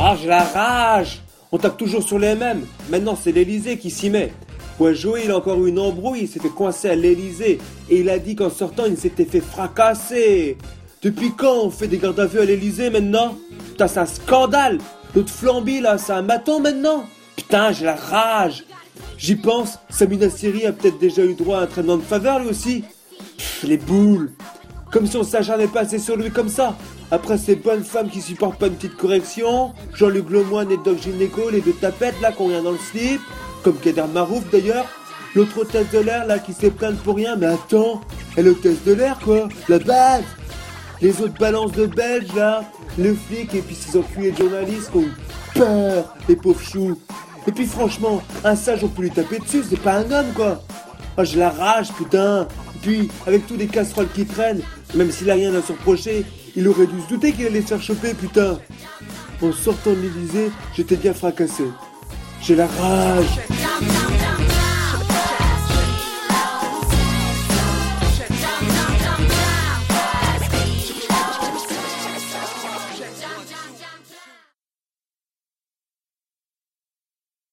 Ah, j'ai la rage On tape toujours sur les mêmes. Maintenant, c'est l'Elysée qui s'y met. Joey, il a encore eu une embrouille, il s'est fait coincer à l'Elysée. Et il a dit qu'en sortant, il s'était fait fracasser. Depuis quand on fait des gardes à vue à l'Elysée maintenant? Putain, c'est un scandale L'autre flambi là, c'est un maton maintenant Putain, j'ai la rage J'y pense, Samina Siri a peut-être déjà eu droit à un traitement de faveur lui aussi. Pff, les boules Comme si on s'acharnait pas assez sur lui comme ça. Après ces bonnes femmes qui supportent pas une petite correction, Jean-Luc Lemoyne et Doc Gynéco, les deux tapettes là qu'on vient dans le slip, comme Kader Marouf d'ailleurs, l'autre hôtesse de l'air là qui s'est plainte pour rien, mais attends, elle est hôtesse de l'air quoi, la base. Les autres balances de Belges là, le flic et puis ces enculés de journalistes qui ont peur, les pauvres choux. Et puis franchement, un sage on peut lui taper dessus, c'est pas un homme quoi. Oh j'ai la rage putain. Puis avec tous les casseroles qui traînent, même s'il a rien à se reprocher, il aurait dû se douter qu'il allait se faire choper putain. En sortant de l'Elysée, j'étais bien fracassé. J'ai la rage.